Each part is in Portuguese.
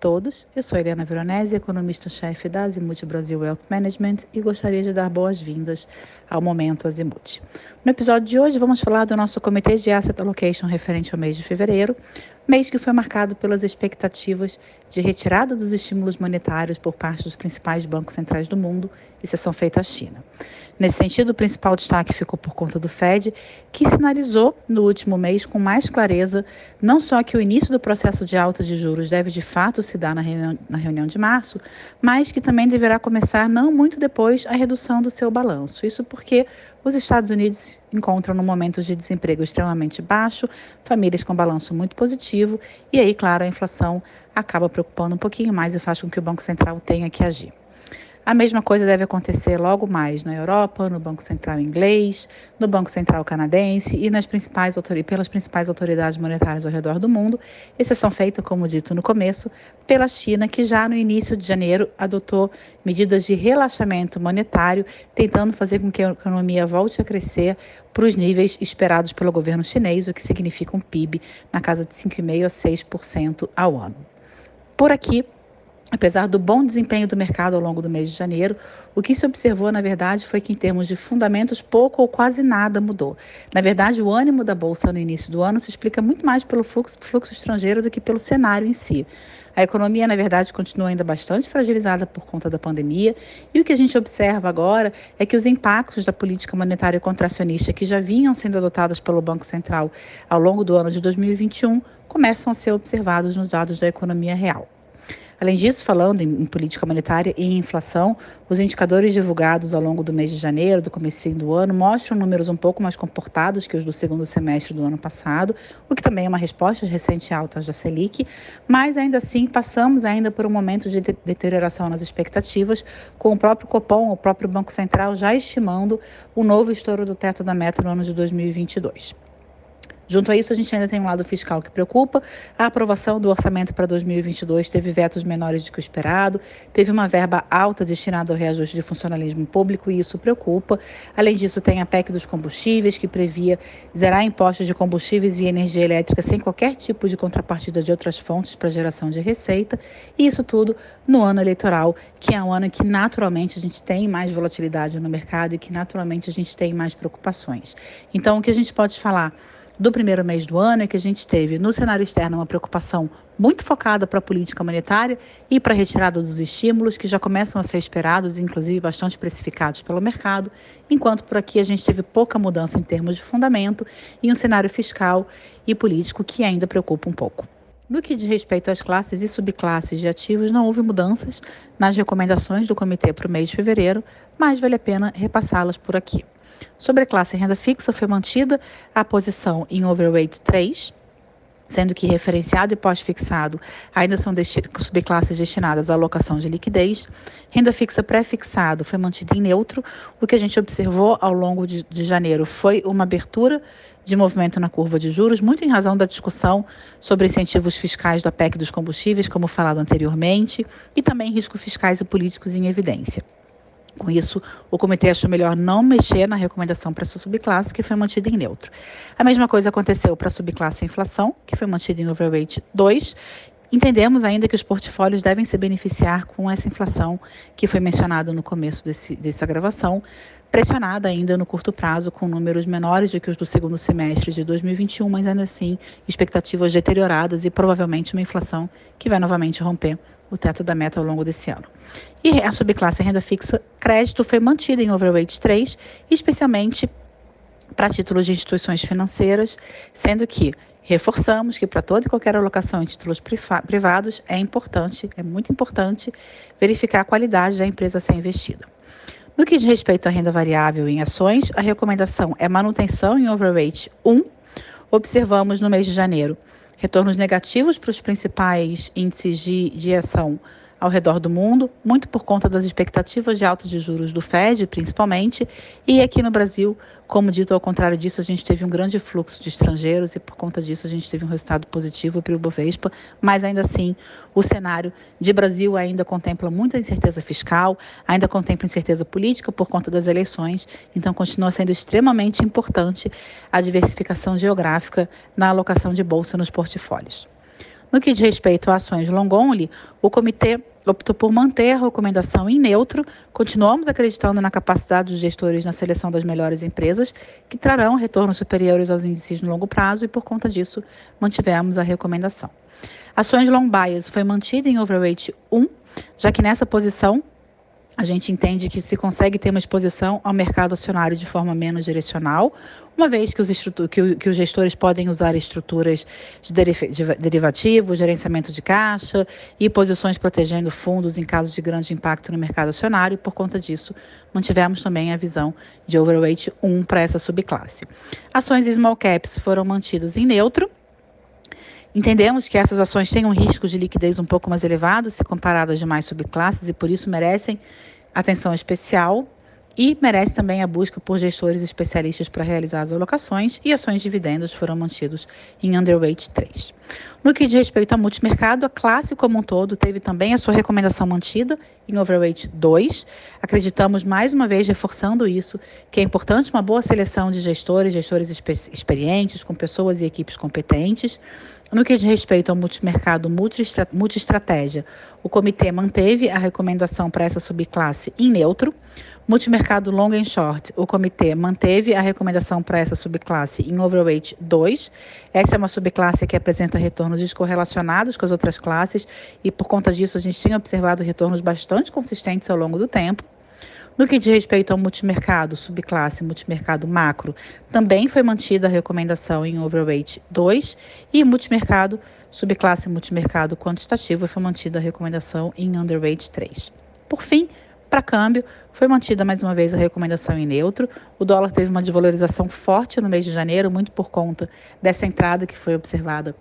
todos, eu sou Helena Veronese, economista-chefe da Azimuth Brasil Wealth Management e gostaria de dar boas-vindas ao Momento Azimuth. No episódio de hoje vamos falar do nosso Comitê de Asset Allocation referente ao mês de fevereiro, mês que foi marcado pelas expectativas de retirada dos estímulos monetários por parte dos principais bancos centrais do mundo, exceção feita à China. Nesse sentido, o principal destaque ficou por conta do Fed, que sinalizou no último mês com mais clareza não só que o início do processo de alta de juros deve de fato se dar na reunião, na reunião de março, mas que também deverá começar não muito depois a redução do seu balanço. Isso porque os Estados Unidos encontram num momento de desemprego extremamente baixo, famílias com balanço muito positivo, e aí, claro, a inflação acaba preocupando um pouquinho mais e faz com que o Banco Central tenha que agir. A mesma coisa deve acontecer logo mais na Europa, no Banco Central inglês, no Banco Central canadense e nas principais pelas principais autoridades monetárias ao redor do mundo, exceção feita, como dito no começo, pela China, que já no início de janeiro adotou medidas de relaxamento monetário, tentando fazer com que a economia volte a crescer para os níveis esperados pelo governo chinês, o que significa um PIB na casa de 5,5% a 6% ao ano. Por aqui, Apesar do bom desempenho do mercado ao longo do mês de janeiro, o que se observou, na verdade, foi que, em termos de fundamentos, pouco ou quase nada mudou. Na verdade, o ânimo da Bolsa no início do ano se explica muito mais pelo fluxo, fluxo estrangeiro do que pelo cenário em si. A economia, na verdade, continua ainda bastante fragilizada por conta da pandemia, e o que a gente observa agora é que os impactos da política monetária contracionista que já vinham sendo adotados pelo Banco Central ao longo do ano de 2021 começam a ser observados nos dados da economia real. Além disso, falando em, em, política monetária e inflação, os indicadores divulgados ao longo do mês de janeiro, do começo do ano, mostram números um pouco mais comportados que os do segundo semestre do ano passado, o que também é uma resposta às recentes altas da Selic, mas ainda assim passamos ainda por um momento de deterioração nas expectativas, com o próprio Copom, o próprio Banco Central já estimando o novo estouro do teto da meta no ano de 2022. Junto a isso, a gente ainda tem um lado fiscal que preocupa. A aprovação do orçamento para 2022 teve vetos menores do que o esperado, teve uma verba alta destinada ao reajuste de funcionalismo público e isso preocupa. Além disso, tem a PEC dos combustíveis, que previa zerar impostos de combustíveis e energia elétrica sem qualquer tipo de contrapartida de outras fontes para geração de receita. E isso tudo no ano eleitoral, que é um ano que naturalmente a gente tem mais volatilidade no mercado e que naturalmente a gente tem mais preocupações. Então, o que a gente pode falar? Do primeiro mês do ano é que a gente teve no cenário externo uma preocupação muito focada para a política monetária e para a retirada dos estímulos que já começam a ser esperados, inclusive bastante precificados pelo mercado, enquanto por aqui a gente teve pouca mudança em termos de fundamento e um cenário fiscal e político que ainda preocupa um pouco. No que diz respeito às classes e subclasses de ativos, não houve mudanças nas recomendações do comitê para o mês de fevereiro, mas vale a pena repassá-las por aqui. Sobre a classe renda fixa, foi mantida a posição em overweight 3, sendo que referenciado e pós-fixado ainda são subclasses destinadas à alocação de liquidez. Renda fixa pré-fixado foi mantida em neutro. O que a gente observou ao longo de, de, janeiro foi uma abertura de movimento na curva de juros, muito em razão da discussão sobre incentivos fiscais da PEC dos combustíveis, como falado anteriormente, e também riscos fiscais e políticos em evidência. Com isso, o comitê achou melhor não mexer na recomendação para essa subclasse, que foi mantida em neutro. A mesma coisa aconteceu para a subclasse inflação, que foi mantida em overweight 2, Entendemos ainda que os portfólios devem se beneficiar com essa inflação que foi mencionada no começo desse, dessa gravação, pressionada ainda no curto prazo com números menores do que os do segundo semestre de 2021, mas ainda assim expectativas deterioradas e provavelmente uma inflação que vai novamente romper o teto da meta ao longo desse ano. E a subclasse renda fixa crédito foi mantida em overweight 3, especialmente para títulos de instituições financeiras, sendo que reforçamos que para toda e qualquer alocação em títulos privados é importante, é muito importante verificar a qualidade da empresa a ser investida. No que diz respeito à renda variável em ações, a recomendação é manutenção em overweight 1. Observamos no mês de janeiro retornos negativos para os principais índices de, de ação ao redor do mundo, muito por conta das expectativas de alta de juros do Fed, principalmente, e aqui no Brasil, como dito, ao contrário disso, a gente teve um grande fluxo de estrangeiros e por conta disso a gente teve um resultado positivo para o Bovespa, mas ainda assim, o cenário de Brasil ainda contempla muita incerteza fiscal, ainda contempla incerteza política por conta das eleições, então continua sendo extremamente importante a diversificação geográfica na alocação de bolsa nos portfólios. No que diz respeito a ações long only, o comitê optou por manter a recomendação em neutro. Continuamos acreditando na capacidade dos gestores na seleção das melhores empresas, que trarão retornos superiores aos índices no longo prazo e, por conta disso, mantivemos a recomendação. Ações long bias foi mantida em overweight 1, já que nessa posição a gente entende que se consegue ter uma exposição ao mercado acionário de forma menos direcional, uma vez que os, que, que os gestores podem usar estruturas de, de derivativos, gerenciamento de caixa e posições protegendo fundos em caso de grande impacto no mercado acionário, e por conta disso, mantivemos também a visão de overweight 1 para essa subclasse. Ações small caps foram mantidas em neutro, Entendemos que essas ações têm um risco de liquidez um pouco mais elevado se comparadas às demais subclasses e por isso merecem atenção especial e merece também a busca por gestores especialistas para realizar as alocações e ações de dividendos foram mantidos em underweight 3. No que diz respeito ao multimercado, a classe como um todo teve também a sua recomendação mantida em overweight 2. Acreditamos mais uma vez reforçando isso, que é importante uma boa seleção de gestores, gestores experientes, com pessoas e equipes competentes. No que diz respeito ao multimercado multi-estratégia, o comitê manteve a recomendação para essa subclasse em neutro. Multimercado long and short, o comitê manteve a recomendação para essa subclasse em overweight 2. Essa é uma subclasse que apresenta retornos descorrelacionados com as outras classes e por conta disso a gente tinha observado retornos bastante consistentes ao longo do tempo. No que diz respeito ao multimercado, subclasse multimercado macro, também foi mantida a recomendação em overweight 2 e multimercado, subclasse multimercado quantitativo, foi mantida a recomendação em underweight 3. Por fim, para câmbio, foi mantida mais uma vez a recomendação em neutro. O dólar teve uma desvalorização forte no mês de janeiro, muito por conta dessa entrada que foi observada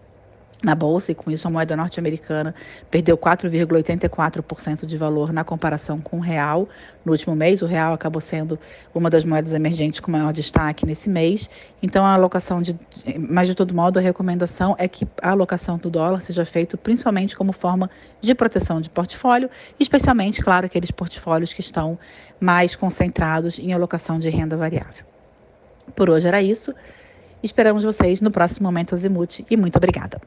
na bolsa e com isso a moeda norte-americana perdeu 4,84% de valor na comparação com o real. No último mês, o real acabou sendo uma das moedas emergentes com maior destaque nesse mês. Então, a alocação de, mas de todo modo, a recomendação é que a alocação do dólar seja feita principalmente como forma de proteção de portfólio, especialmente, claro, aqueles portfólios que estão mais concentrados em alocação de renda variável. Por hoje era isso. Esperamos vocês no próximo Momento Azimuth e muito obrigada.